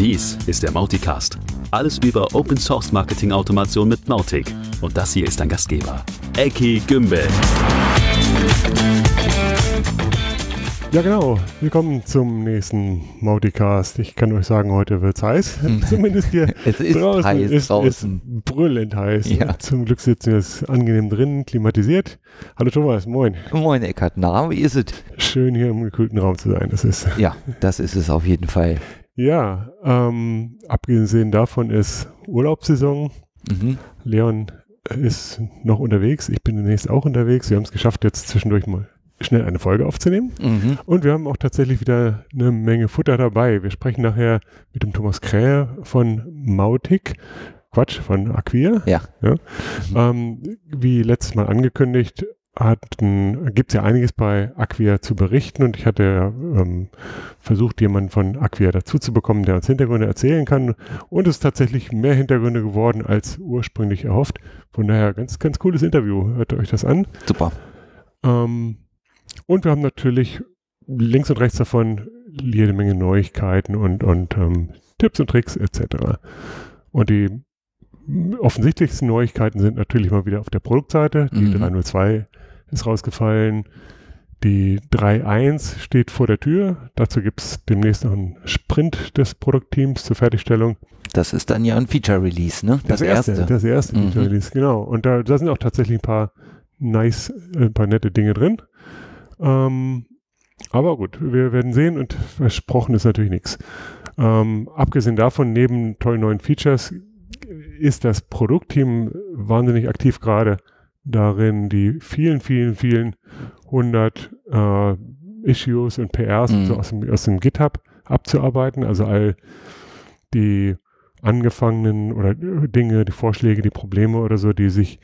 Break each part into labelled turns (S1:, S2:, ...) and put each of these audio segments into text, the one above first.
S1: Dies ist der Mauticast. Alles über Open Source Marketing Automation mit Mautic. Und das hier ist dein Gastgeber, Eki Gümbel.
S2: Ja, genau. Willkommen zum nächsten Mauticast. Ich kann euch sagen, heute wird es heiß. Zumindest hier
S3: Es ist
S2: draußen
S3: heiß
S2: ist,
S3: draußen.
S2: ist brüllend heiß.
S3: Ja.
S2: Zum Glück sitzen wir jetzt angenehm drin, klimatisiert. Hallo Thomas, moin.
S3: Moin Eckart, na, wie ist es?
S2: Schön hier im gekühlten Raum zu sein. Das ist
S3: Ja, das ist es auf jeden Fall.
S2: Ja. Ähm, abgesehen davon ist Urlaubssaison.
S3: Mhm.
S2: Leon ist noch unterwegs. Ich bin demnächst auch unterwegs. Wir haben es geschafft, jetzt zwischendurch mal schnell eine Folge aufzunehmen.
S3: Mhm.
S2: Und wir haben auch tatsächlich wieder eine Menge Futter dabei. Wir sprechen nachher mit dem Thomas Krähe von Mautic. Quatsch, von Acquia.
S3: Ja.
S2: Ähm, wie letztes Mal angekündigt, gibt es ja einiges bei Acquia zu berichten und ich hatte ähm, versucht, jemanden von Acquia dazu zu bekommen, der uns Hintergründe erzählen kann. Und es ist tatsächlich mehr Hintergründe geworden als ursprünglich erhofft. Von daher ganz, ganz cooles Interview. Hört euch das an.
S3: Super.
S2: Ähm, und wir haben natürlich links und rechts davon jede Menge Neuigkeiten und, und ähm, Tipps und Tricks etc. Und die offensichtlichsten Neuigkeiten sind natürlich mal wieder auf der Produktseite. Die
S3: Mhm.
S2: 302 ist rausgefallen. Die 3.1 steht vor der Tür. Dazu gibt es demnächst noch einen Sprint des Produktteams zur Fertigstellung.
S3: Das ist dann ja ein Feature-Release, ne? Das, erste.
S2: Das erste
S3: Mhm.
S2: Feature Release, genau. Und da, da sind auch tatsächlich ein paar nice, äh, ein paar nette Dinge drin. Ähm, aber gut, wir werden sehen und versprochen ist natürlich nichts. Ähm, abgesehen davon, neben tollen neuen Features, ist das Produktteam wahnsinnig aktiv gerade darin, die vielen, vielen, vielen hundert äh, Issues und PRs
S3: Mhm.
S2: so aus dem, aus dem GitHub abzuarbeiten. Also all die angefangenen oder äh, Dinge, die Vorschläge, die Probleme oder so, die sich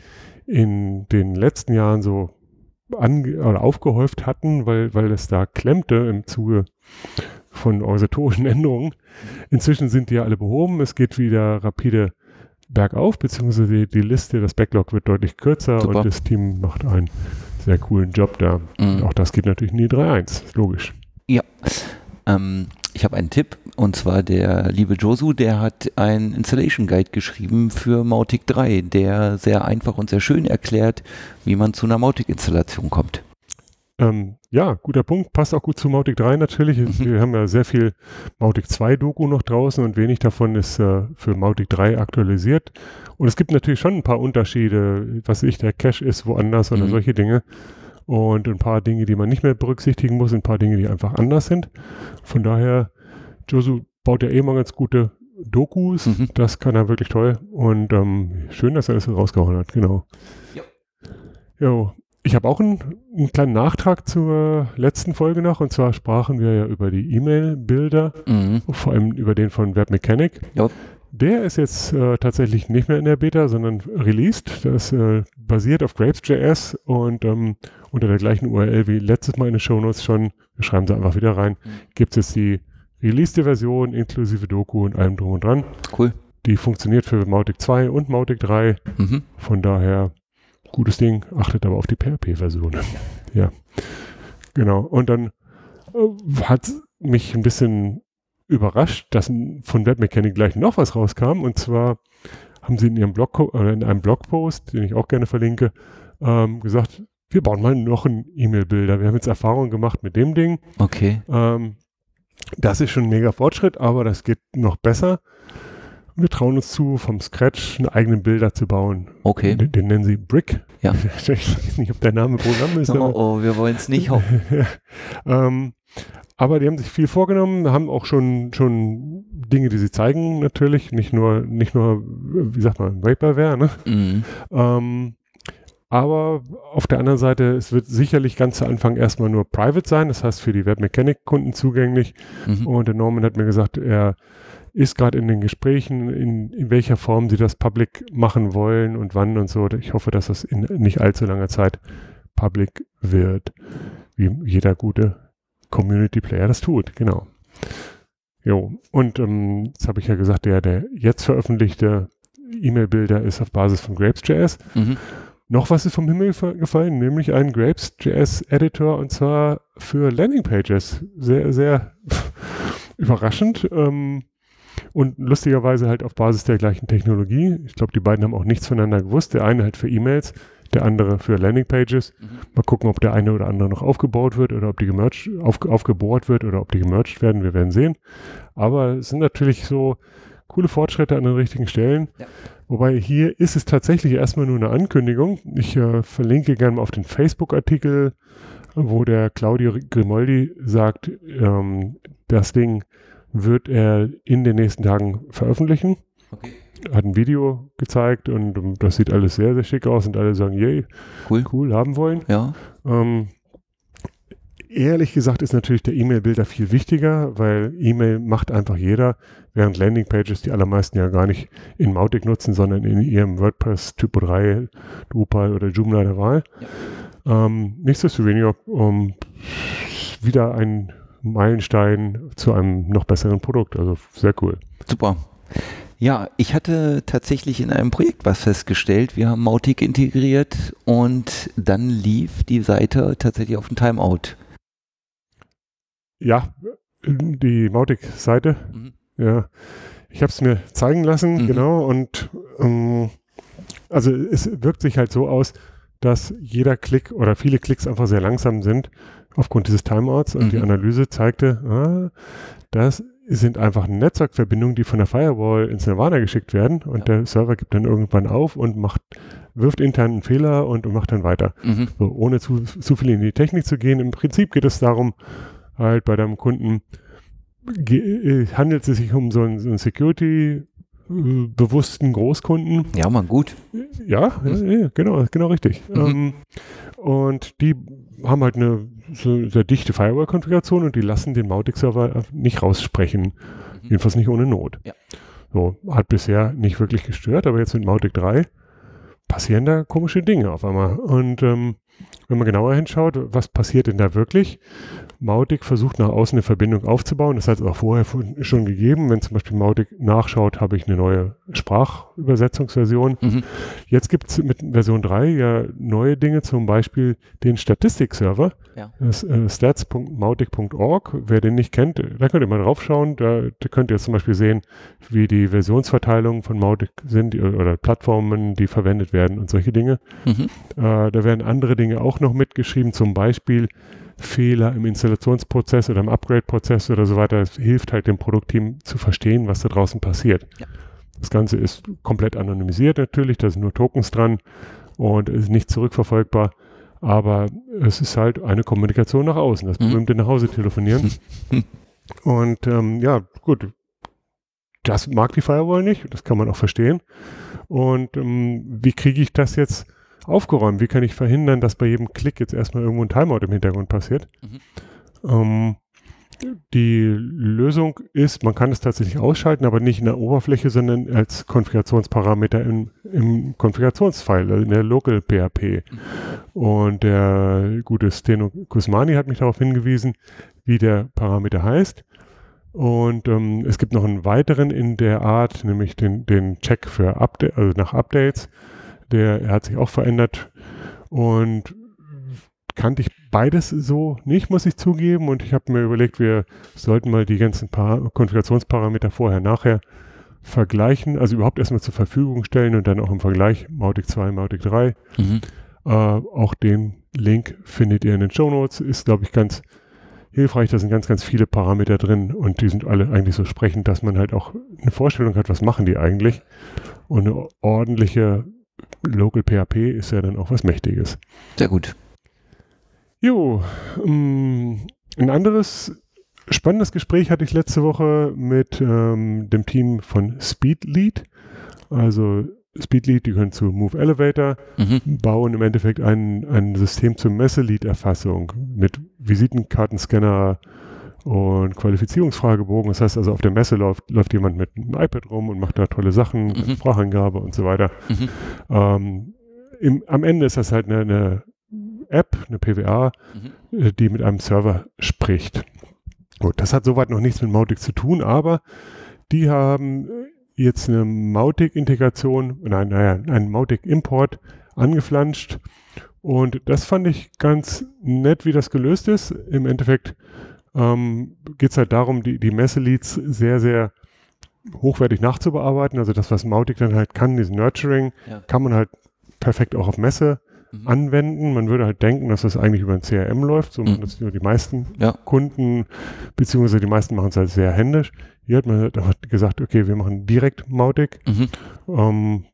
S2: in den letzten Jahren so ange oder aufgehäuft hatten, weil, weil es da klemmte im Zuge von organisatorischen Änderungen. Inzwischen sind die ja alle behoben. Es geht wieder rapide bergauf, beziehungsweise die, die Liste, das Backlog wird deutlich kürzer
S3: Super.
S2: und das Team macht einen sehr coolen Job da.
S3: Mhm.
S2: auch das geht natürlich in die 3.1, ist logisch.
S3: Ja. Ähm, ich habe einen Tipp und zwar der liebe Josu, der hat einen Installation Guide geschrieben für Mautic 3, der sehr einfach und sehr schön erklärt, wie man zu einer Mautic-Installation kommt.
S2: Ähm, ja, guter Punkt. Passt auch gut zu Mautic 3 natürlich.
S3: Mhm.
S2: Wir haben ja sehr viel Mautic 2 Doku noch draußen und wenig davon ist äh, für Mautic 3 aktualisiert. Und es gibt natürlich schon ein paar Unterschiede. Was ich, der Cache ist woanders oder
S3: Mhm.
S2: solche Dinge. Und ein paar Dinge, die man nicht mehr berücksichtigen muss, ein paar Dinge, die einfach anders sind. Von daher, Josu baut ja eh mal ganz gute Dokus.
S3: Mhm.
S2: Das kann er wirklich toll. Und ähm, schön, dass er das rausgehauen hat, genau.
S3: Ja.
S2: Jo. Ich habe auch einen, einen kleinen Nachtrag zur letzten Folge noch. Und zwar sprachen wir ja über die E-Mail-Bilder,
S3: Mhm.
S2: vor allem über den von Webmechanic.
S3: Ja.
S2: Der ist jetzt äh, tatsächlich nicht mehr in der Beta, sondern released. Das äh, basiert auf Grapes.js und ähm, unter der gleichen URL wie letztes Mal in den Shownotes schon, wir schreiben sie einfach wieder rein,
S3: Mhm.
S2: gibt es jetzt die released Version inklusive Doku und allem drum und dran.
S3: Cool.
S2: Die funktioniert für Mautic 2 und Mautic 3.
S3: Mhm.
S2: Von daher gutes Ding, achtet aber auf die PHP-Version. Ja. Genau. Und dann äh, hat mich ein bisschen überrascht, dass von Webmechanic gleich noch was rauskam. Und zwar haben sie in ihrem Blog oder in einem Blogpost, den ich auch gerne verlinke, ähm, gesagt, wir bauen mal noch einen E-Mail-Bilder. Wir haben jetzt Erfahrung gemacht mit dem Ding.
S3: Okay.
S2: Ähm, das ist schon ein mega Fortschritt, aber das geht noch besser. Wir trauen uns zu, vom Scratch einen eigenen Bilder zu bauen.
S3: Okay.
S2: Den, den nennen sie Brick.
S3: Ja.
S2: Ich weiß nicht, ob der Name Programm ist.
S3: Oh, oh, wir wollen es nicht hoffen.
S2: ähm, aber die haben sich viel vorgenommen, haben auch schon, schon Dinge, die sie zeigen, natürlich. Nicht nur, nicht nur, wie sagt man, Vaporware, ne?
S3: Mhm.
S2: Ähm, aber auf der anderen Seite, es wird sicherlich ganz zu Anfang erstmal nur private sein, das heißt für die Webmechanik-Kunden zugänglich.
S3: Mhm.
S2: Und der Norman hat mir gesagt, er ist gerade in den Gesprächen, in, in welcher Form sie das public machen wollen und wann und so. Ich hoffe, dass das in nicht allzu langer Zeit public wird, wie jeder gute Community-Player das tut, genau. Jo, und ähm, jetzt habe ich ja gesagt, der, der jetzt veröffentlichte E-Mail-Bilder ist auf Basis von Grapes.js.
S3: Mhm.
S2: Noch was ist vom Himmel fa- gefallen, nämlich ein Grapes.js-Editor und zwar für Landingpages. Sehr, sehr überraschend. Ähm, Und lustigerweise halt auf Basis der gleichen Technologie. Ich glaube, die beiden haben auch nichts voneinander gewusst. Der eine halt für E-Mails, der andere für Landingpages.
S3: Mhm.
S2: Mal gucken, ob der eine oder andere noch aufgebaut wird oder ob die gemerged, auf, aufgebohrt wird oder ob die gemerged werden. Wir werden sehen. Aber es sind natürlich so coole Fortschritte an den richtigen Stellen.
S3: Ja.
S2: Wobei hier ist es tatsächlich erstmal nur eine Ankündigung. Ich äh, verlinke gerne mal auf den Facebook-Artikel, wo der Claudio Grimoldi sagt, ähm, das Ding wird er in den nächsten Tagen veröffentlichen.
S3: Okay.
S2: Hat ein Video gezeigt und ähm, das sieht alles sehr, sehr schick aus und alle sagen, yay,
S3: Cool.
S2: cool, haben wollen.
S3: Ja.
S2: Ähm, ehrlich gesagt ist natürlich der E-Mail-Bilder viel wichtiger, weil E-Mail macht einfach jeder, während Landingpages die allermeisten ja gar nicht in Mautic nutzen, sondern in ihrem WordPress Typo 3, Drupal oder Joomla der Wahl. Ähm, nichtsdestoweniger um, wieder ein Meilenstein zu einem noch besseren Produkt. Also sehr cool.
S3: Super. Ja, ich hatte tatsächlich in einem Projekt was festgestellt. Wir haben Mautic integriert und dann lief die Seite tatsächlich auf ein Timeout.
S2: Ja, die Mautic-Seite,
S3: Mhm.
S2: ja, ich habe es mir zeigen lassen,
S3: Mhm.
S2: genau, und ähm, also es wirkt sich halt so aus, dass jeder Klick oder viele Klicks einfach sehr langsam sind aufgrund dieses Timeouts und die
S3: Mhm.
S2: Analyse zeigte, ah, das sind einfach Netzwerkverbindungen, die von der Firewall ins Nirvana geschickt werden und
S3: Ja.
S2: der Server gibt dann irgendwann auf und macht, wirft intern einen Fehler und, und macht dann weiter.
S3: Mhm.
S2: So, ohne zu, zu viel in die Technik zu gehen. Im Prinzip geht es darum, halt bei deinem Kunden äh, handelt es sich um so einen, so Security-bewussten Großkunden.
S3: Ja, man gut.
S2: Ja, ja, ja, genau, genau richtig.
S3: Mhm.
S2: Ähm, und die haben halt eine so sehr dichte Firewall-Konfiguration und die lassen den Mautic-Server nicht raussprechen.
S3: Mhm.
S2: Jedenfalls nicht ohne Not.
S3: Ja.
S2: So, hat bisher nicht wirklich gestört, aber jetzt mit Mautic 3 passieren da komische Dinge auf einmal. Und ähm, wenn man genauer hinschaut, was passiert denn da wirklich? Mautic versucht nach außen eine Verbindung aufzubauen. Das hat es auch vorher schon gegeben. Wenn zum Beispiel Mautic nachschaut, habe ich eine neue Sprachübersetzungsversion.
S3: Mhm.
S2: Jetzt gibt es mit Version 3 ja neue Dinge, zum Beispiel den Statistikserver.
S3: Ja.
S2: Äh, stats.mautic.org. Wer den nicht kennt, da könnt ihr mal draufschauen. Da, da könnt ihr zum Beispiel sehen, wie die Versionsverteilungen von Mautic sind die, oder Plattformen, die verwendet werden und solche Dinge.
S3: Mhm.
S2: Äh, da werden andere Dinge auch noch mitgeschrieben, zum Beispiel Fehler im Installationsprozess oder im Upgrade-Prozess oder so weiter. Das hilft halt dem Produktteam zu verstehen, was da draußen passiert.
S3: Ja.
S2: Das Ganze ist komplett anonymisiert natürlich, da sind nur Tokens dran und ist nicht zurückverfolgbar. Aber es ist halt eine Kommunikation nach außen, das
S3: Mhm.
S2: berühmte nach Hause telefonieren. und ähm, ja, gut, das mag die Firewall nicht, das kann man auch verstehen. Und ähm, wie kriege ich das jetzt aufgeräumt? Wie kann ich verhindern, dass bei jedem Klick jetzt erstmal irgendwo ein Timeout im Hintergrund passiert? Ähm, die Lösung ist, man kann es tatsächlich ausschalten, aber nicht in der Oberfläche, sondern als Konfigurationsparameter im, im Konfigurationsfile, also in der Local PHP. Und der gute Steno Kusmani hat mich darauf hingewiesen, wie der Parameter heißt. Und ähm, es gibt noch einen weiteren in der Art, nämlich den, den Check für Update, also nach Updates. Der er hat sich auch verändert und kannte ich beides so nicht, muss ich zugeben. Und ich habe mir überlegt, wir sollten mal die ganzen Par Konfigurationsparameter vorher, nachher vergleichen, also überhaupt erstmal zur Verfügung stellen und dann auch im Vergleich Mautic 2, Mautic 3.
S3: Mhm.
S2: Äh, auch den Link findet ihr in den Show Notes. Ist, glaube ich, ganz hilfreich. Da sind ganz, ganz viele Parameter drin und die sind alle eigentlich so sprechend, dass man halt auch eine Vorstellung hat, was machen die eigentlich. Und eine ordentliche Local PHP ist ja dann auch was Mächtiges.
S3: Sehr gut.
S2: Jo, ähm, ein anderes spannendes Gespräch hatte ich letzte Woche mit ähm, dem Team von Speedlead. Also Speedlead, die können zu Move Elevator,
S3: Mhm.
S2: bauen im Endeffekt ein, ein System zur Messelied-Erfassung mit Visitenkartenscanner und Qualifizierungsfragebogen. Das heißt also, auf der Messe läuft, läuft jemand mit einem iPad rum und macht da tolle Sachen,
S3: Mhm.
S2: Sprachangabe und so weiter.
S3: Mhm.
S2: Ähm, im, am Ende ist das halt eine, eine App, eine PWA,
S3: Mhm.
S2: äh, die mit einem Server spricht. Gut, das hat soweit noch nichts mit Mautic zu tun, aber die haben äh, jetzt eine Mautic-Integration, nein, naja, einen Mautic-Import angeflanscht und das fand ich ganz nett, wie das gelöst ist. Im Endeffekt ähm, geht es halt darum, die, die Messeleads sehr, sehr hochwertig nachzubearbeiten. Also das, was Mautic dann halt kann, diesen Nurturing,
S3: Ja.
S2: kann man halt perfekt auch auf Messe
S3: Mhm.
S2: anwenden. Man würde halt denken, dass das eigentlich über ein CRM läuft, so
S3: Mhm.
S2: nur die meisten
S3: Ja.
S2: Kunden, beziehungsweise die meisten machen es halt sehr händisch. Hier hat man halt gesagt, okay, wir machen direkt Mautic.
S3: Mhm.
S2: Ähm,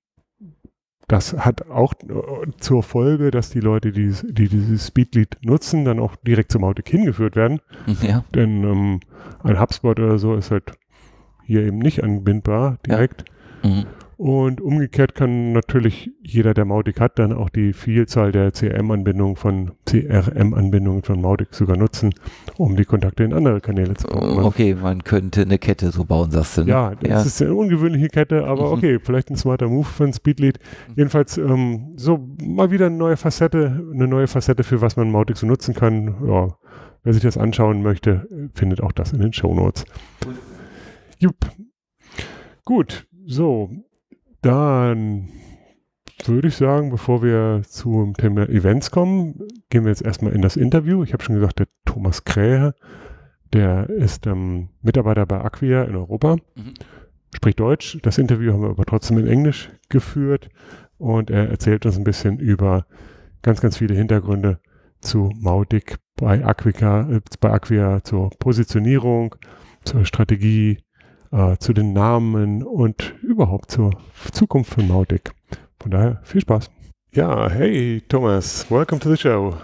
S2: das hat auch äh, zur Folge, dass die Leute, die, die dieses Speedlead nutzen, dann auch direkt zum Mautic hingeführt werden.
S3: Ja.
S2: Denn ähm, ein HubSpot oder so ist halt hier eben nicht anbindbar direkt.
S3: Mhm.
S2: Und umgekehrt kann natürlich jeder, der Mautic hat, dann auch die Vielzahl der CRM-Anbindungen von CRM-Anbindungen von Mautic sogar nutzen, um die Kontakte in andere Kanäle zu bauen. Also,
S3: Okay, man könnte eine Kette so bauen, sagst du. ne?
S2: ja, das
S3: ja.
S2: ist eine ungewöhnliche Kette, aber
S3: Mhm.
S2: okay, vielleicht ein smarter Move von Speedlead. Jedenfalls ähm, so mal wieder eine neue Facette, eine neue Facette für was man Mautic so nutzen kann. Ja, wer sich das anschauen möchte, findet auch das in den Shownotes. Jupp. Gut, so, dann würde ich sagen, bevor wir zum Thema Events kommen, gehen wir jetzt erstmal in das Interview. Ich habe schon gesagt, der Thomas Krähe, der ist ähm, Mitarbeiter bei Acquia in Europa,
S3: Mhm.
S2: spricht Deutsch. Das Interview haben wir aber trotzdem in Englisch geführt und er erzählt uns ein bisschen über ganz, ganz viele Hintergründe zu Mautic bei Acquia, äh, bei Acquia zur Positionierung, zur Strategie, äh, zu den Namen und überhaupt zur Zukunft von Mautic. Von daher viel Spaß. Ja, hey Thomas, welcome to the show.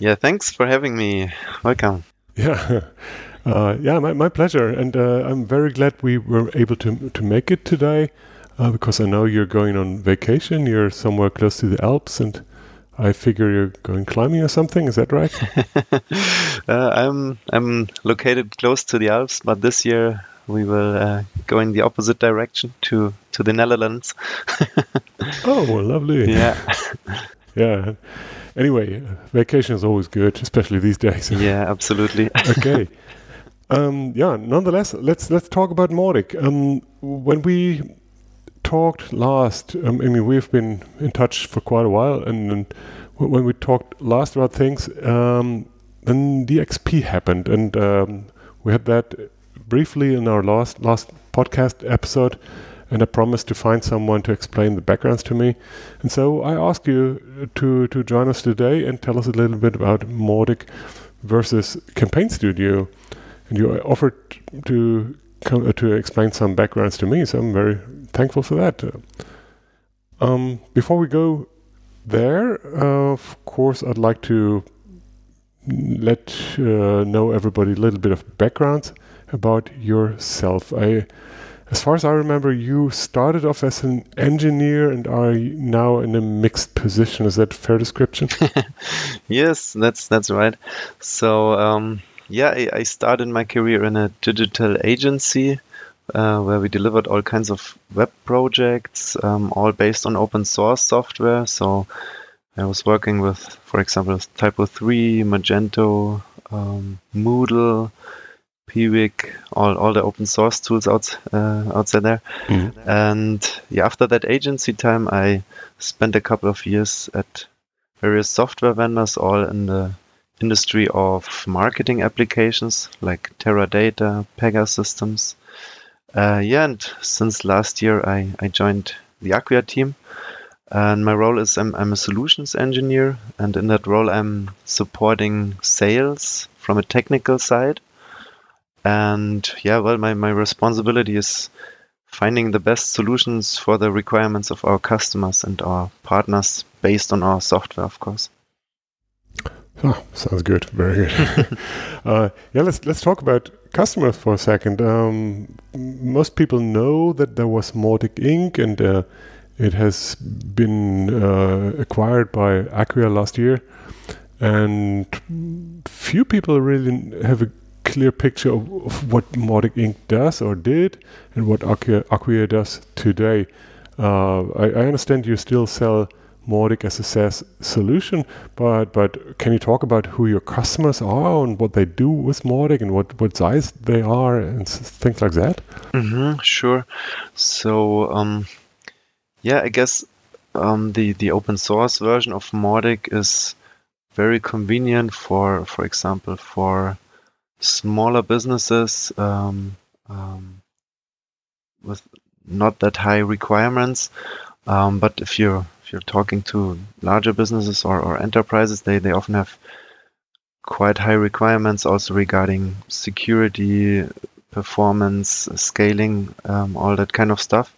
S4: Yeah, thanks for having me. Welcome.
S2: Yeah, uh, yeah, my, my pleasure, and uh, I'm very glad we were able to to make it today, uh, because I know you're going on vacation. You're somewhere close to the Alps, and I figure you're going climbing or something. Is that right?
S4: uh, I'm I'm located close to the Alps, but this year we will uh, go in the opposite direction to to the Netherlands.
S2: oh, well, lovely.
S4: yeah,
S2: yeah. Anyway, vacation is always good, especially these days.
S4: yeah, absolutely.
S2: okay. Um, yeah. Nonetheless, let's let's talk about Mautic. Um, when we talked last, um, I mean, we've been in touch for quite a while, and, and when we talked last about things, um, then DXP happened, and um, we had that briefly in our last last podcast episode. And I promised to find someone to explain the backgrounds to me. And so I ask you to, to join us today and tell us a little bit about Mautic versus Campaign Studio. And you offered to come, uh, to explain some backgrounds to me, so I'm very thankful for that. Um, before we go there, uh, of course, I'd like to let uh, know everybody a little bit of background about yourself. I, as far as I remember, you started off as an engineer and are now in a mixed position. Is that fair description?
S4: yes, that's that's right. So um, yeah, I, I started my career in a digital agency uh, where we delivered all kinds of web projects, um, all based on open source software. So I was working with, for example, Typo 3, Magento, um, Moodle, Piwik, all, all the open source tools out, uh, outside there.
S2: Mhm.
S4: And yeah, after that agency time, I spent a couple of years at various software vendors, all in the industry of marketing applications like Teradata, Pegasystems. Uh, yeah, and since last year, I, I joined the Acquia team. And my role is I'm, I'm a solutions engineer, and in that role, I'm supporting sales from a technical side. And yeah, well, my, my responsibility is finding the best solutions for the requirements of our customers and our partners based on our software, of course.
S2: Oh, sounds good. Very good. uh, yeah, let's let's talk about customers for a second. Um, most people know that there was Mautic Inc. and uh, it has been uh, acquired by Acquia last year, and few people really have a clear picture of, of what Mautic Inc. does or did, and what Acquia, does today. Uh, I, I understand you still sell Mautic as a SaaS solution, but but can you talk about who your customers are and what they do with Mautic and what, what size they are and things like that?
S4: hmm sure. So, um, yeah, I guess um, the the open source version of Mautic is very convenient for, for example, for smaller businesses. Um, um, with not that high requirements. Um, but if you're if you're talking to larger businesses or, or enterprises, they, they often have quite high requirements also regarding security, performance, scaling, um, all that kind of stuff.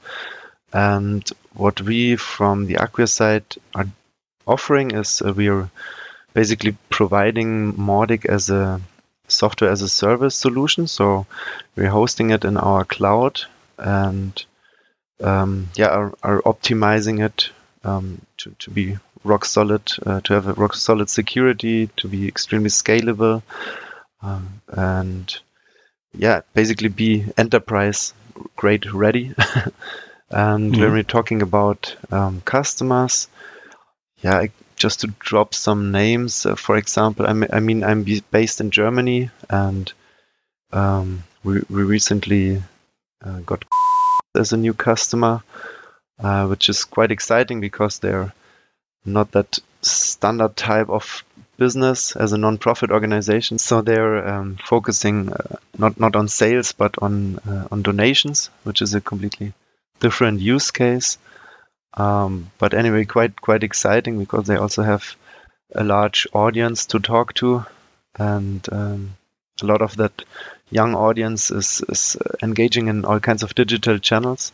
S4: And what we from the Acquia side are offering is uh, we are basically providing Mautic as a software as a service solution. So we're hosting it in our cloud and um, yeah, are, are, optimizing it um, to, to be rock solid, uh, to have a rock solid security, to be extremely scalable, um, and yeah, basically be enterprise grade ready. and mm-hmm. when we're talking about um, customers, yeah, I, just to drop some names, uh, for example, I, I mean, I'm based in Germany and um, we, we recently uh, got as a new customer, uh, which is quite exciting because they're not that standard type of business as a non-profit organization. So they're um, focusing uh, not not on sales but on uh, on donations, which is a completely different use case. Um, but anyway, quite quite exciting because they also have a large audience to talk to, and um, a lot of that young audience is, is engaging in all kinds of digital channels.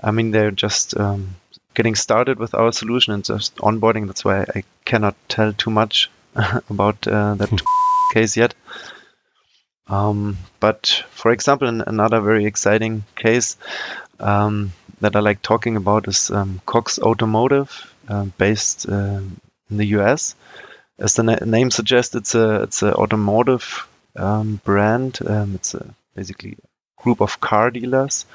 S4: I mean, they're just um, getting started with our solution and just onboarding. That's why I cannot tell too much about uh, that case yet. Um, but for example, another very exciting case um, that I like talking about is um, Cox Automotive, uh, based uh, in the US. As the na name suggests, it's a it's an automotive um, brand. Um, it's a basically a group of car dealers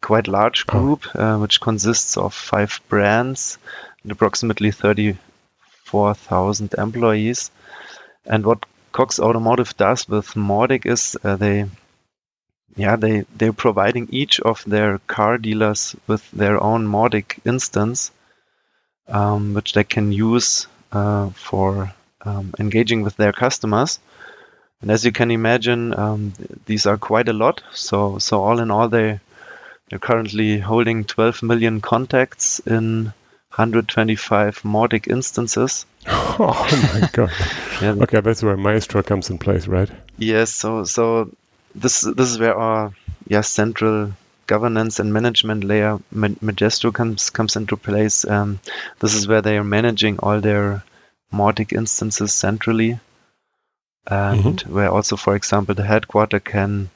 S4: quite large oh. group, oh. uh, which consists of five brands and approximately 34,000 employees. And what Cox Automotive does with Mautic is uh, they, yeah, they they're providing each of their car dealers with their own Mautic instance, um, which they can use uh, for um, engaging with their customers. And as you can imagine, um, these are quite a lot. So so all in all, they they're currently holding 12 million contacts in 125 Mautic instances.
S2: Oh my god! yeah. Okay, that's where Maestro comes in place, right?
S4: Yes. So so this this is where our yeah central governance and management layer Maestro comes comes into place. Um, this is where they are managing all their Mautic instances centrally, and mm-hmm. where also, for example, the headquarter can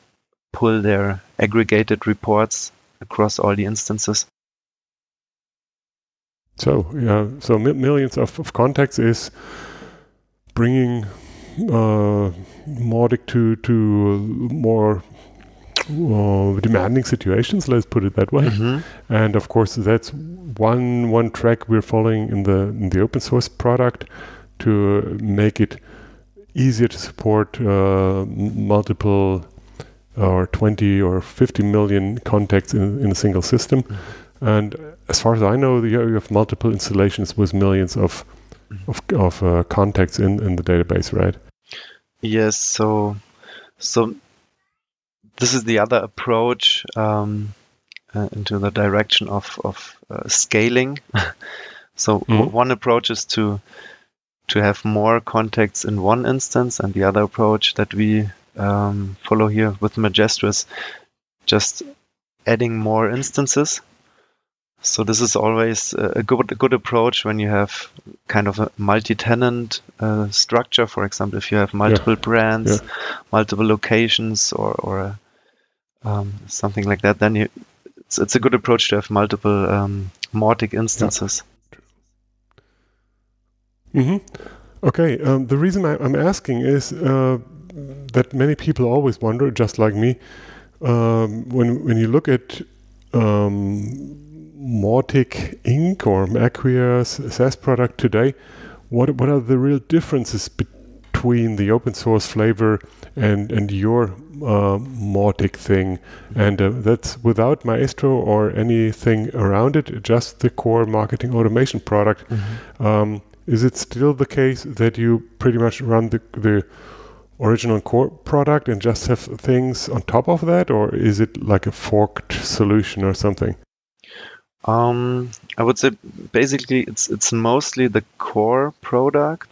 S4: pull their aggregated reports across all the instances.
S2: So yeah, so millions of, of contacts is bringing uh, Mautic to to more uh, demanding situations. Let's put it that way. Mm-hmm. And of course, that's one one track we're following in the in the open source product to make it easier to support uh, multiple or 20 or 50 million contacts in, in a single system. Mm-hmm. And as far as I know, you have multiple installations with millions of mm-hmm. of, of uh, contacts in, in the database, right?
S4: Yes. So, so this is the other approach um, uh, into the direction of of uh, scaling. so mm-hmm. one approach is to to have more contacts in one instance, and the other approach that we um, follow here with Maestro just adding more instances. So this is always a good a good approach when you have kind of a multi-tenant uh, structure. For example, if you have multiple yeah. brands, yeah. multiple locations, or or um, something like that, then you, it's, it's a good approach to have multiple um, Mautic instances.
S2: Yeah. Mm-hmm. Okay. Um, the reason I, am asking is uh, that many people always wonder, just like me, um, when when you look at um, Mautic Inc. or Acquia's SaaS product today, what what are the real differences between the open source flavor and and your uh, Mautic thing? And uh, that's without Maestro or anything around it, just the core marketing automation product. Mm-hmm. Um, is it still the case that you pretty much run the the original core product and just have things on top of that, or is it like a forked solution or something?
S4: Um, I would say basically it's it's mostly the core product,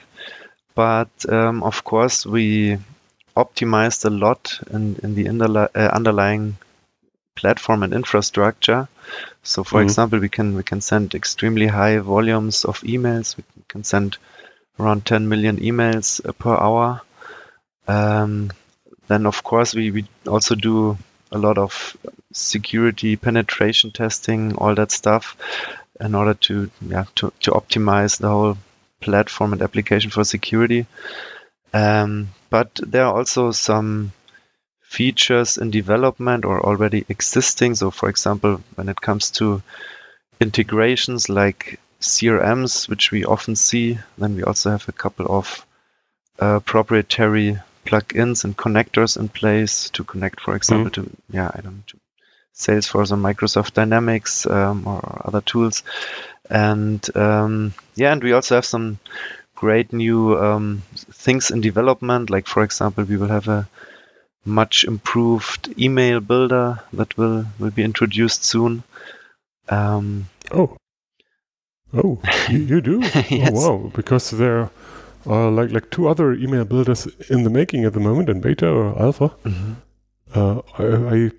S4: but um, of course we optimized a lot in in the underli- uh, underlying platform and infrastructure. So, for
S2: Mhm.
S4: example, we can we can send extremely high volumes of emails. We can send around 10 million emails uh, per hour. Um, then, of course, we, we also do a lot of security penetration testing, all that stuff, in order to yeah to, to optimize the whole platform and application for security. Um, but there are also some features in development or already existing. So, for example, when it comes to integrations like CRMs, which we often see, then we also have a couple of uh, proprietary plugins and connectors in place to connect, for example, to yeah, I don't know, to Salesforce or Microsoft Dynamics um, or other tools. And um, yeah, and we also have some great new um, things in development. Like for example, we will have a much improved email builder that will will be introduced soon. Um,
S2: Oh, oh, you, you do?
S4: Yes.
S2: Oh, wow! Because there are like like two other email builders in the making at the moment, in beta or alpha. Uh, I, I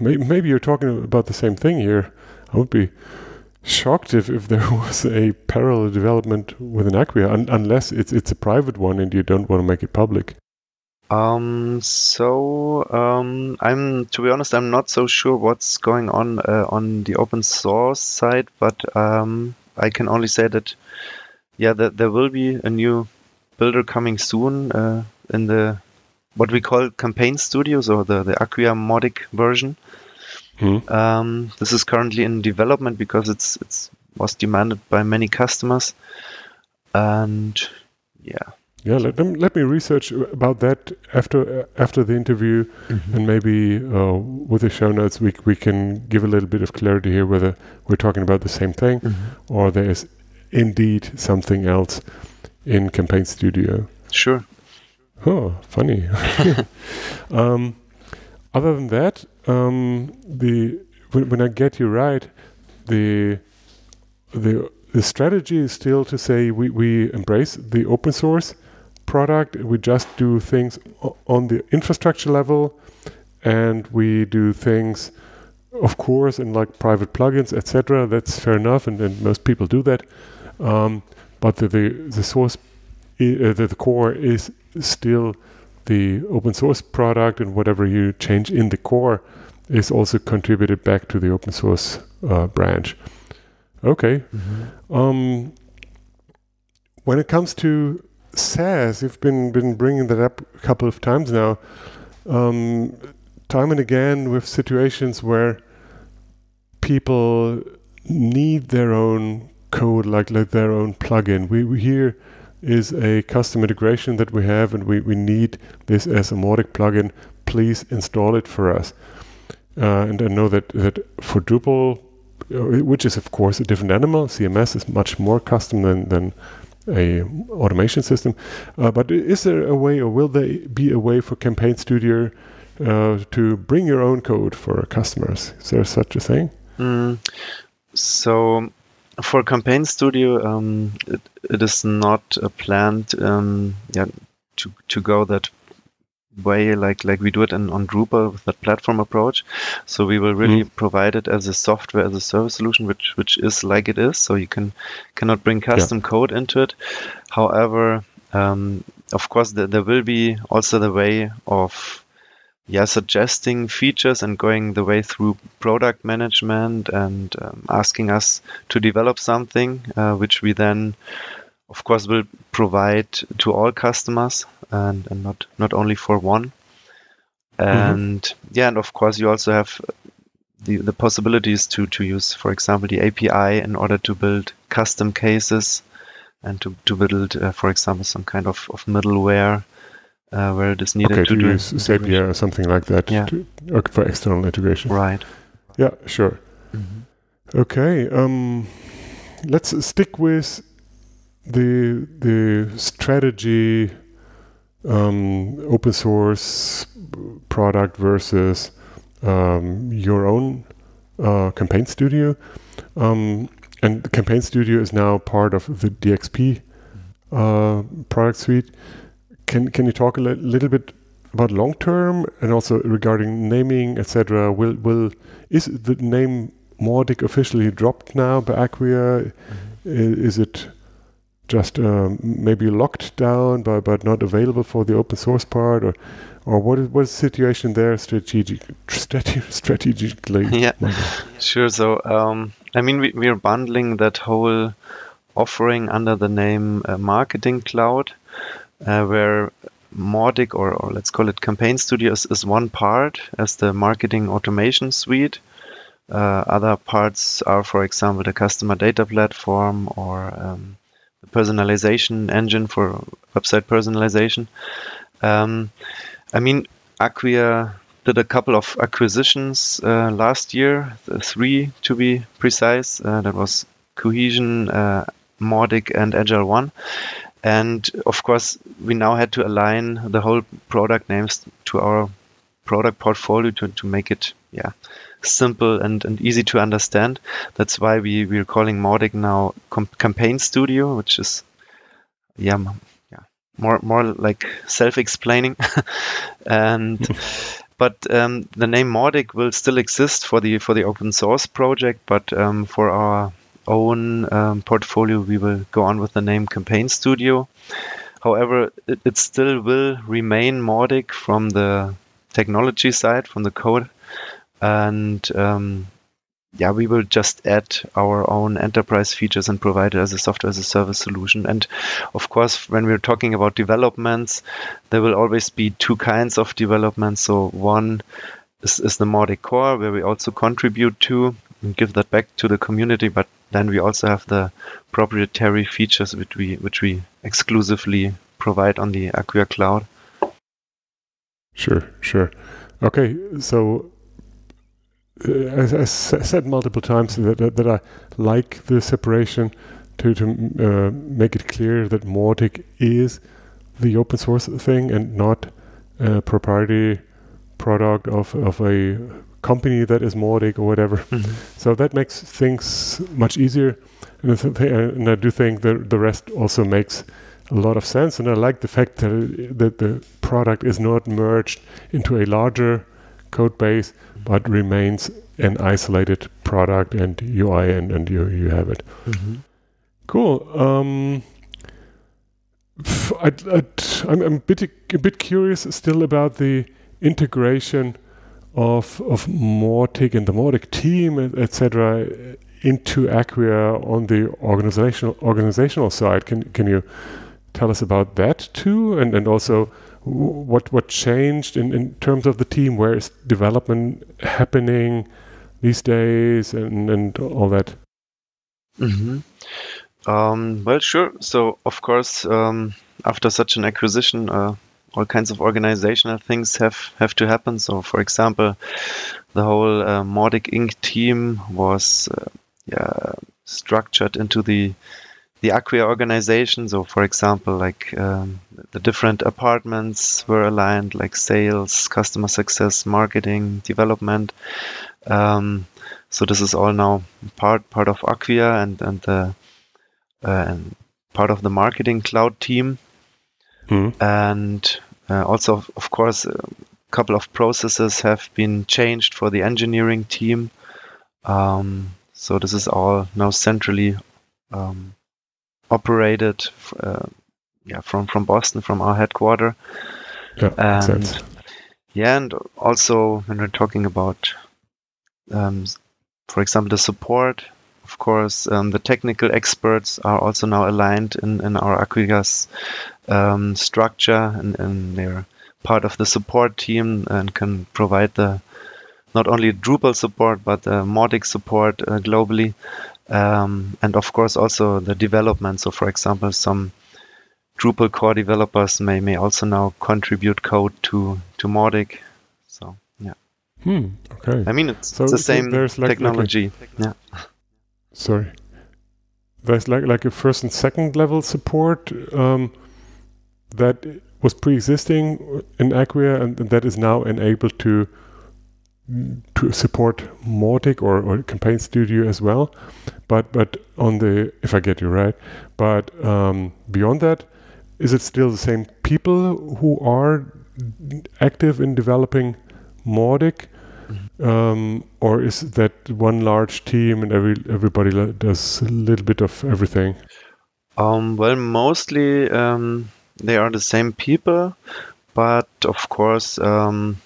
S2: may, maybe you're talking about the same thing here. I would be shocked if, if there was a parallel development within Acquia, un, unless it's it's a private one and you don't want to make it public.
S4: Um, so um, I'm to be honest, I'm not so sure what's going on uh, on the open source side, but um, I can only say that yeah, that there will be a new builder coming soon uh, in the what we call campaign studios or the the Acquia Mautic version.
S2: Hmm.
S4: Um, this is currently in development because it's it's was demanded by many customers, and yeah.
S2: Yeah, let them let me research about that after uh, after the interview, and maybe uh, with the show notes we we can give a little bit of clarity here whether we're talking about the same thing or there is indeed something else in Campaign Studio.
S4: Sure.
S2: Oh, funny. um, other than that, um, the when, when I get you right, the the the strategy is still to say we, we embrace the open source product. We just do things on the infrastructure level, and we do things, of course, in like private plugins, etc. That's fair enough, and, and most people do that. Um, but the, the the source, i- uh, the, the core is still the open source product, and whatever you change in the core is also contributed back to the open source uh, branch. Okay. Um, when it comes to SaaS, you've been been bringing that up a couple of times now. Um, time and again, with situations where people need their own code, like like their own plugin. We, we here is a custom integration that we have, and we, we need this as a Mautic plugin. Please install it for us. Uh, and I know that that for Drupal, uh, which is of course a different animal, CMS is much more custom than than a automation system. Uh, but is there a way, or will there be a way for Campaign Studio uh, to bring your own code for customers? Is there such a thing?
S4: Mm, so for Campaign Studio, um, it, it is not uh, planned um, yeah, to, to go that way like like we do it in, on Drupal with that platform approach. So we will really provide it as a software as a service solution, which which is like it is. So you can cannot bring custom code into it. However, um, of course, there, there will be also the way of yeah suggesting features and going the way through product management and um, asking us to develop something uh, which we then of course will provide to all customers and, and not not only for one. And yeah and of course you also have the, the possibilities to to use for example the api in order to build custom cases and to, to build uh, for example some kind of, of middleware uh, where it is needed
S2: okay,
S4: to,
S2: to
S4: do
S2: use. Zapier or something like that
S4: Yeah.
S2: to, for external integration.
S4: right
S2: Yeah, sure. Okay, um, let's stick with the the strategy um, open source product versus um, your own uh, campaign studio. Um, and the campaign studio is now part of the DXP uh, product suite. Can can you talk a li- little bit about long term and also regarding naming, etc. Will will is the name Mautic officially dropped now by Acquia? Mm-hmm. Is it just um, maybe locked down, but but not available for the open source part, or or what is what is the situation there strategic strate- strategically?
S4: Yeah, sure. So um, I mean, we we are bundling that whole offering under the name uh, Marketing Cloud, uh, where Mautic or, or, let's call it Campaign Studio is, one part as the marketing automation suite. Uh, other parts are, for example, the customer data platform or um, the personalization engine for website personalization. Um, I mean, Acquia did a couple of acquisitions uh, last year, three to be precise. Uh, that was Cohesion, uh, Mautic, and AgilOne. And of course, we now had to align the whole product names to our product portfolio to, to make it yeah simple and, and easy to understand. That's why we, we're calling Mautic now Com- Campaign Studio, which is yeah yeah more more like self-explaining. and but um, the name Mautic will still exist for the for the open source project, but um, for our own um, portfolio, we will go on with the name Campaign Studio. However, it, it still will remain Mautic from the technology side, from the code, and um, yeah, we will just add our own enterprise features and provide it as a software as a service solution. And of course, when we're talking about developments, there will always be two kinds of developments. So one is, is the Mautic core, where we also contribute to and give that back to the community. But then we also have the proprietary features which we which we exclusively provide on the Acquia cloud.
S2: Sure, sure. Okay, so uh, as I said multiple times that, that, that I like the separation to to uh, make it clear that Mautic is the open source thing and not a proprietary product of of a company that is Mautic or whatever. Mm-hmm. So that makes things much easier. And and I do think that the rest also makes a lot of sense. And I like the fact that, that the product is not merged into a larger code base, but remains an isolated product and UI, and, and you, you have it. Mm-hmm. Cool. Um, i am a bit a bit curious still about the integration of of Mautic and the Mautic team, etc., into Acquia on the organizational organizational side. Can can you tell us about that too, and and also what what changed in, in terms of the team? Where is development happening these days, and and all that?
S4: Mm-hmm. Um, well, sure. So of course, um, after such an acquisition. Uh, all kinds of organizational things have have to happen. So, for example, the whole uh, Mautic Inc. team was uh, yeah, structured into the the Acquia organization. So, for example, like um, the different apartments were aligned, like sales, customer success, marketing, development. Um, so this is all now part part of Acquia and and the uh, and part of the marketing cloud team. Mm. And also, of course, a couple of processes have been changed for the engineering team. Um, so this is all now centrally um, operated, uh, yeah, from from Boston, from our headquarter.
S2: Yeah, and
S4: yeah, and also when we're talking about, um, for example, the support, of course, um, the technical experts are also now aligned in, in our Acquia's um, structure and, and, they're part of the support team and can provide the not only Drupal support but the Mautic support uh, globally. Um, and of course also the development. So for example, some Drupal core developers may, may also now contribute code to, to Mautic. So yeah.
S2: Hmm, okay.
S4: I mean, it's, so, it's the same there's like, technology. Like a, yeah.
S2: Sorry. There's like like a first and second level support um, that was pre-existing in Acquia and that is now enabled to to support Mautic or, or Campaign Studio as well. But but on the if I get you right, but um, beyond that, is it still the same people who are active in developing Mautic? Um, or is that one large team and every everybody does a little bit of everything?
S4: Um, well, mostly um, they are the same people, but of course, um,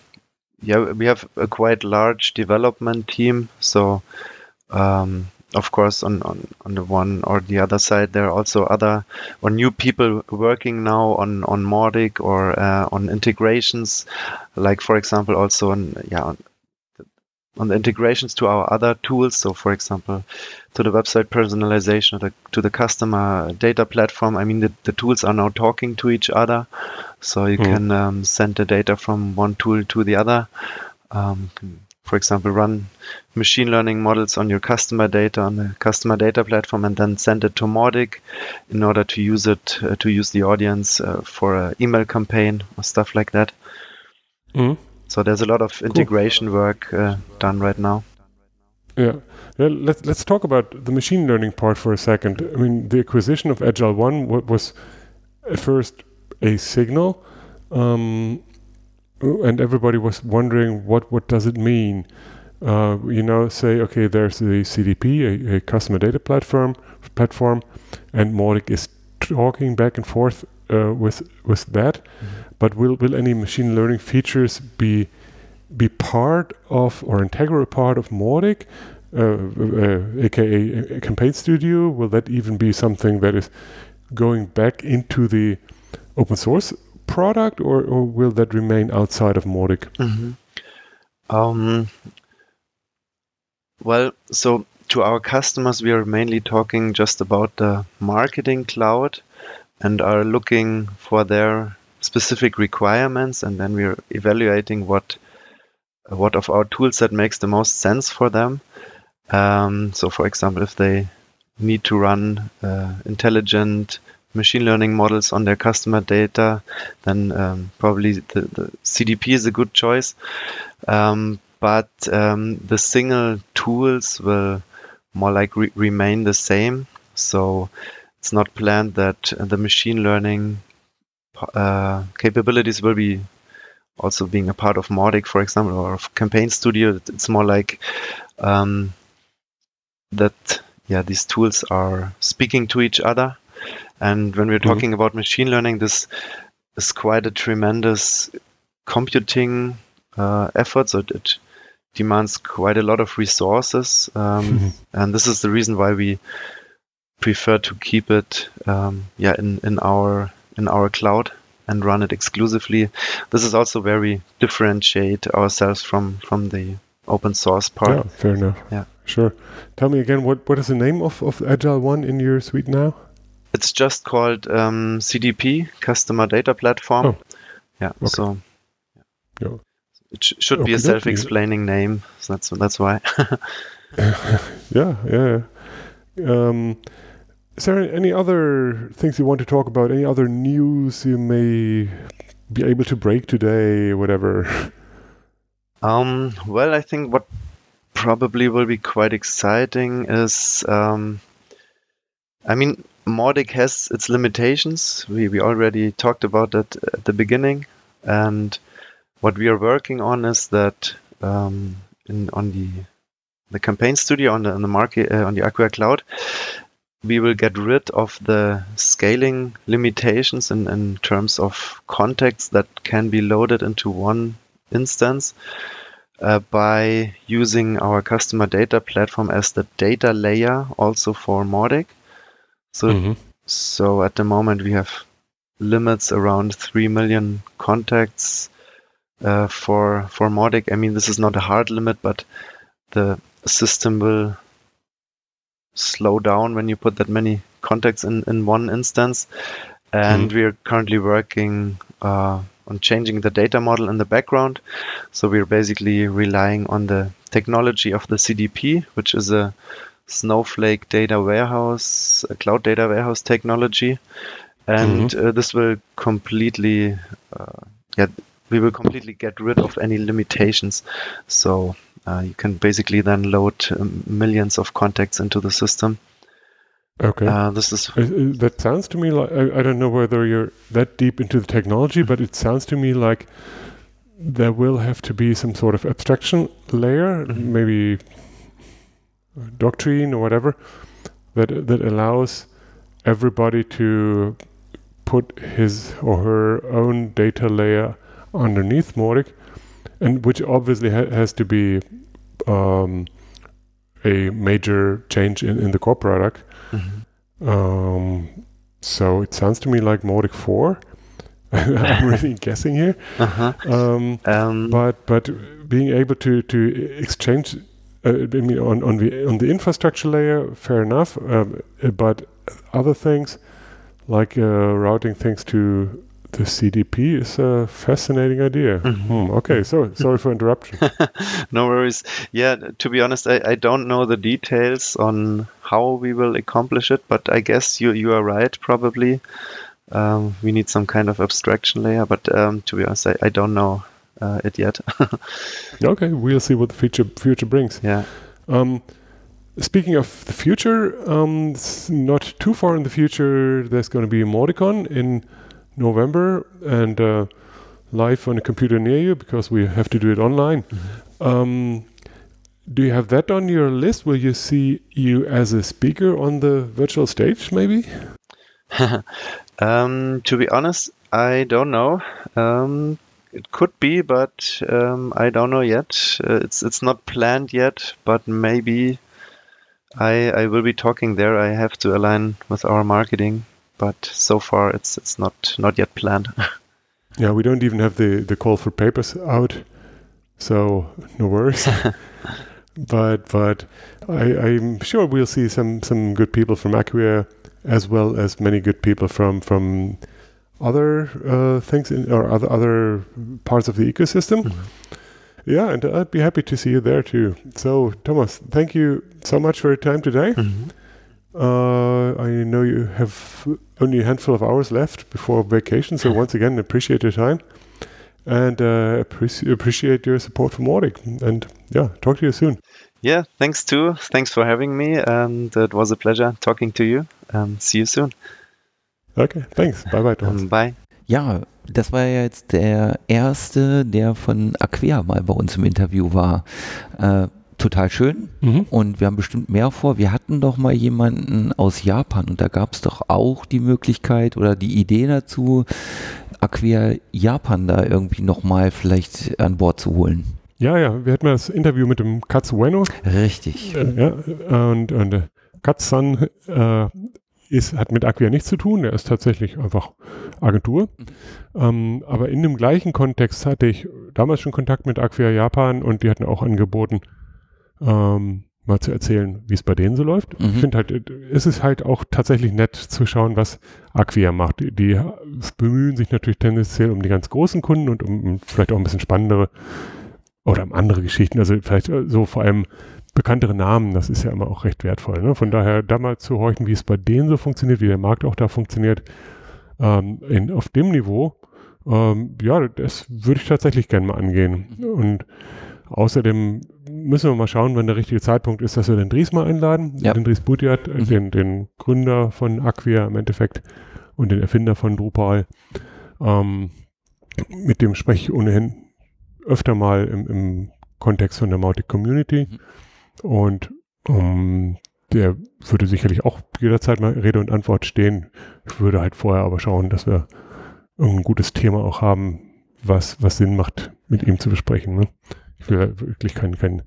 S4: yeah, we have a quite large development team. So, um, of course, on, on, on the one or the other side, there are also other or new people working now on on Mautic or uh, on integrations, like for example, also on yeah on, on the integrations to our other tools. So, for example, to the website personalization, to the, to the customer data platform. I mean, the, the tools are now talking to each other. So you mm. can um, send the data from one tool to the other. Um, for example, run machine learning models on your customer data on the customer data platform and then send it to Mautic in order to use it uh, to use the audience uh, for an email campaign or stuff like that. Mm. So there's a lot of integration cool. work uh, done right now.
S2: Yeah. yeah. let's let's talk about the machine learning part for a second. I mean, the acquisition of AgilOne was at first a signal, um, and everybody was wondering what what does it mean. Uh, you know, say okay, there's the CDP, a, a, customer data platform platform, and Mautic is talking back and forth uh, with with that. Mm-hmm. But will will any machine learning features be be part of or integral part of Mautic, uh, uh, aka Campaign Studio? Will that even be something that is going back into the open source product, or, or will that remain outside of Mautic? Mm-hmm. Um,
S4: well, so to our customers, we are mainly talking just about the marketing cloud and are looking for their specific requirements, and then we're evaluating what what of our tool set makes the most sense for them. Um, so, for example, if they need to run uh, intelligent machine learning models on their customer data, then um, probably the, the, CDP is a good choice. Um, but um, the single tools will more like re remain the same. So it's not planned that the machine learning uh, capabilities will be also being a part of Mautic, for example, or of Campaign Studio. It's more like um, that. Yeah, these tools are speaking to each other, and when we're mm-hmm. talking about machine learning, this is quite a tremendous computing uh, effort. So it demands quite a lot of resources, um, mm-hmm. and this is the reason why we prefer to keep it, um, yeah, in in our in our cloud and run it exclusively. This is also where we differentiate ourselves from from the open source part.
S2: Yeah, fair enough. Yeah, sure. Tell me again, what what is the name of of AgilOne in your suite now?
S4: It's just called um, CDP, Customer Data Platform. Oh. Yeah. Okay. So. Yeah. It sh should okay, be a self-explaining name. So that's that's why.
S2: yeah, yeah. Um, is there any other things you want to talk about? Any other news you may be able to break today, whatever?
S4: Um, well, I think what probably will be quite exciting is, um, I mean, Mautic has its limitations. We, we already talked about that at the beginning. And what we are working on is that um, in, on the the campaign studio on the, on the market uh, on the Acquia Cloud, we will get rid of the scaling limitations in, in terms of contacts that can be loaded into one instance uh, by using our customer data platform as the data layer also for Mautic. So, mm-hmm. so at the moment we have limits around 3 million contacts uh, for, for Mautic. I mean, this is not a hard limit, but the system will slow down when you put that many contacts in, in one instance. And mm. we are currently working uh, on changing the data model in the background. So we're basically relying on the technology of the CDP, which is a Snowflake data warehouse, a cloud data warehouse technology. and uh, this will completely, uh, yeah, we will completely get rid of any limitations. So uh, you can basically then load um, millions of contacts into the system.
S2: Okay.
S4: Uh, this is
S2: That sounds to me like I, I don't know whether you're that deep into the technology, but it sounds to me like there will have to be some sort of abstraction layer,
S4: Mhm.
S2: maybe doctrine or whatever, that that allows everybody to put his or her own data layer underneath Mautic, and which obviously ha- has to be um, a major change in, in the core product.
S4: Mhm.
S2: Um, so it sounds to me like Mautic 4. I'm really guessing here.
S4: uh-huh.
S2: Um,
S4: Um,
S2: but but being able to to exchange, uh, I mean, on, on the on the infrastructure layer, fair enough. Um, uh, but other things like uh, routing things to the CDP is a fascinating idea.
S4: Mhm.
S2: Hmm, okay, so sorry for interruption.
S4: no worries. Yeah, to be honest, I, I don't know the details on how we will accomplish it, but I guess you you are right. Probably um, we need some kind of abstraction layer, but um, to be honest, I, I don't know uh, it yet.
S2: okay, we'll see what the future future brings.
S4: yeah.
S2: Um, speaking of the future, um, not too far in the future, there's going to be a Mauticon in November and uh, live on a computer near you because we have to do it online. Um, do you have that on your list? Will you see you as a speaker on the virtual stage, maybe?
S4: Um, to be honest, I don't know. Um, it could be, but um, I don't know yet. Uh, it's it's not planned yet, but maybe I I will be talking there. I have to align with our marketing, but so far it's it's not not yet planned.
S2: Yeah, we don't even have the, the call for papers out, so no worries. but but I, I'm sure we'll see some some good people from Acquia as well as many good people from from other uh, things in, or other other parts of the ecosystem. Yeah, and I'd be happy to see you there too. So Thomas, thank you so much for your time today. Uh, I know you have only a handful of hours left before vacation, so once again, appreciate your time and uh, appreci- appreciate your support for Mautic. And yeah, talk to you soon.
S4: Yeah, thanks too. Thanks for having me, and it was a pleasure talking to you. Um, see you soon.
S2: Okay, thanks. Bye bye, Thomas.
S4: Um, bye.
S3: Ja, das war ja jetzt der erste, der von Acquia mal bei uns im Interview war. Äh, total schön
S2: Mhm.
S3: und wir haben bestimmt mehr vor. Wir hatten doch mal jemanden aus Japan und da gab es doch auch die Möglichkeit oder die Idee dazu, Aquia Japan da irgendwie nochmal vielleicht an Bord zu holen.
S2: Ja, ja, wir hatten das Interview mit dem Katsu Ueno.
S3: Richtig.
S2: Äh, ja, und, und Katsan äh, ist, hat mit Acquia nichts zu tun, er ist tatsächlich einfach Agentur. Ähm, aber in dem gleichen Kontext hatte ich damals schon Kontakt mit Acquia Japan und die hatten auch angeboten, ähm, mal zu erzählen, wie es bei denen so läuft.
S3: Mhm.
S2: Ich finde halt, es ist halt auch tatsächlich nett zu schauen, was Acquia macht. Die, die bemühen sich natürlich tendenziell um die ganz großen Kunden und um, um vielleicht auch ein bisschen spannendere oder um andere Geschichten, also vielleicht äh, so vor allem bekanntere Namen, das ist ja immer auch recht wertvoll. Ne? Von daher da mal zu horchen, wie es bei denen so funktioniert, wie der Markt auch da funktioniert, ähm, in, auf dem Niveau, ähm, ja, das würde ich tatsächlich gerne mal angehen. Und außerdem müssen wir mal schauen, wann der richtige Zeitpunkt ist, dass wir den Dries mal einladen,
S3: Ja.
S2: den Dries Butiat, äh,
S3: Mhm.
S2: den, den Gründer von Acquia im Endeffekt und den Erfinder von Drupal. Ähm, mit dem spreche ich ohnehin öfter mal im, im Kontext von der Mautic Community.
S3: Mhm.
S2: Und ähm, der würde sicherlich auch jederzeit mal Rede und Antwort stehen. Ich würde halt vorher aber schauen, dass wir irgendein gutes Thema auch haben, was, was Sinn macht, mit ihm zu besprechen. Ne? Ich will ja wirklich kein, kein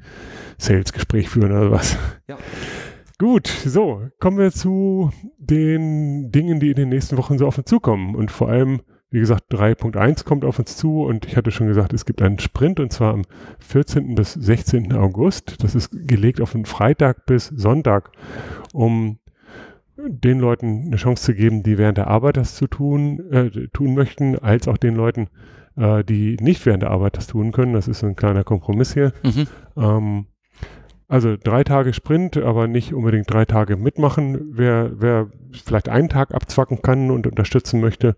S2: Sales-Gespräch führen oder was.
S3: Ja.
S2: Gut, so, kommen wir zu den Dingen, die in den nächsten Wochen so auf uns zukommen. Und vor allem, wie gesagt, 3.1 kommt auf uns zu und ich hatte schon gesagt, es gibt einen Sprint und zwar am 14. bis 16. August. Das ist gelegt auf den Freitag bis Sonntag, um den Leuten eine Chance zu geben, die während der Arbeit das zu tun, äh, tun möchten, als auch den Leuten, äh, die nicht während der Arbeit das tun können. Das ist ein kleiner Kompromiss hier.
S3: Mhm.
S2: Ähm, also drei Tage Sprint, aber nicht unbedingt drei Tage mitmachen. Wer, wer vielleicht einen Tag abzwacken kann und unterstützen möchte,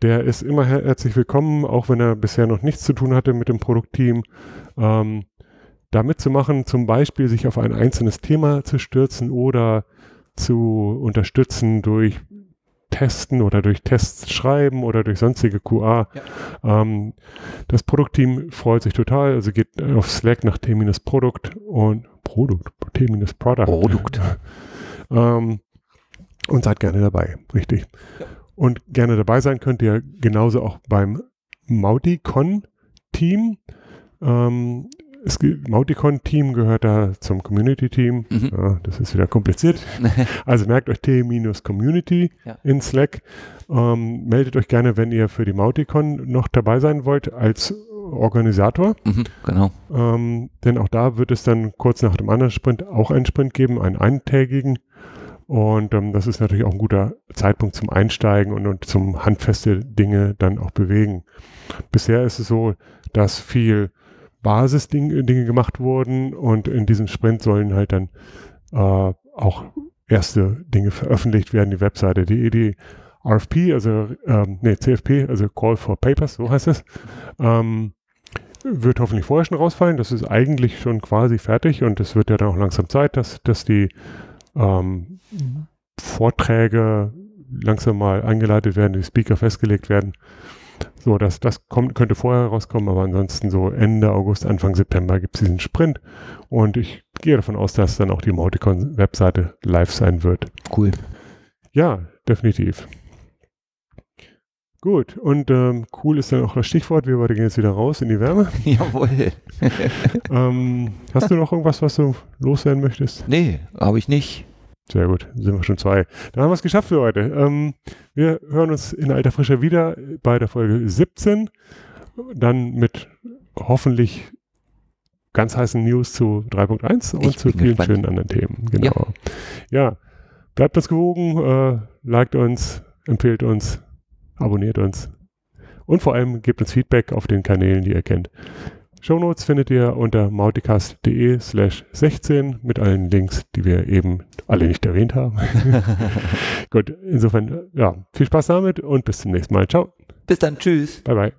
S2: der ist immer her herzlich willkommen, auch wenn er bisher noch nichts zu tun hatte mit dem Produktteam. Ähm, da mitzumachen, zum Beispiel sich auf ein einzelnes Thema zu stürzen oder zu unterstützen durch Testen oder durch Tests schreiben oder durch sonstige QA. Ja. Ähm, das Produktteam freut sich total, also geht auf Slack nach T-Produkt und Produkt, T-Product.
S3: Produkt.
S2: ähm, und seid gerne dabei, richtig. Ja. Und gerne dabei sein könnt ihr genauso auch beim Mauticon-Team. Ähm, es Mauticon-Team gehört da zum Community-Team. Mhm. Ja, das ist wieder kompliziert. also merkt euch T-Community ja. in Slack. Ähm, meldet euch gerne, wenn ihr für die Mauticon noch dabei sein wollt als Organisator.
S3: Mhm, genau.
S2: Ähm, denn auch da wird es dann kurz nach dem anderen Sprint auch einen Sprint geben, einen eintägigen. Und ähm, das ist natürlich auch ein guter Zeitpunkt zum Einsteigen und, und zum handfeste Dinge dann auch bewegen. Bisher ist es so, dass viel Basisdinge Dinge gemacht wurden und in diesem Sprint sollen halt dann äh, auch erste Dinge veröffentlicht werden, die Webseite, die, die RFP, also ähm, nee, CFP, also Call for Papers, so heißt es, ähm, wird hoffentlich vorher schon rausfallen. Das ist eigentlich schon quasi fertig und es wird ja dann auch langsam Zeit, dass, dass die ähm, Vorträge langsam mal eingeleitet werden, die Speaker festgelegt werden. So, das, das kommt, könnte vorher rauskommen, aber ansonsten so Ende August, Anfang September gibt es diesen Sprint. Und ich gehe davon aus, dass dann auch die Emoticon-Webseite live sein wird.
S3: Cool.
S2: Ja, definitiv. Gut, und ähm, cool ist dann auch das Stichwort. Wir gehen jetzt wieder raus in die Wärme.
S3: Jawohl.
S2: ähm, hast du noch irgendwas, was du loswerden möchtest?
S3: Nee, habe ich nicht.
S2: Sehr gut, sind wir schon zwei. Dann haben wir es geschafft für heute. Ähm, wir hören uns in alter Frische wieder bei der Folge 17. Dann mit hoffentlich ganz heißen News zu 3.1 und zu vielen gespannt. schönen anderen Themen. Genau. Ja, ja. bleibt uns gewogen, äh, liked uns, empfehlt uns, abonniert uns und vor allem gebt uns Feedback auf den Kanälen, die ihr kennt. Shownotes findet ihr unter mauticast.de slash 16 mit allen Links, die wir eben alle nicht erwähnt haben. Gut, insofern, ja, viel Spaß damit und bis zum nächsten Mal. Ciao.
S3: Bis dann, tschüss.
S2: Bye, bye.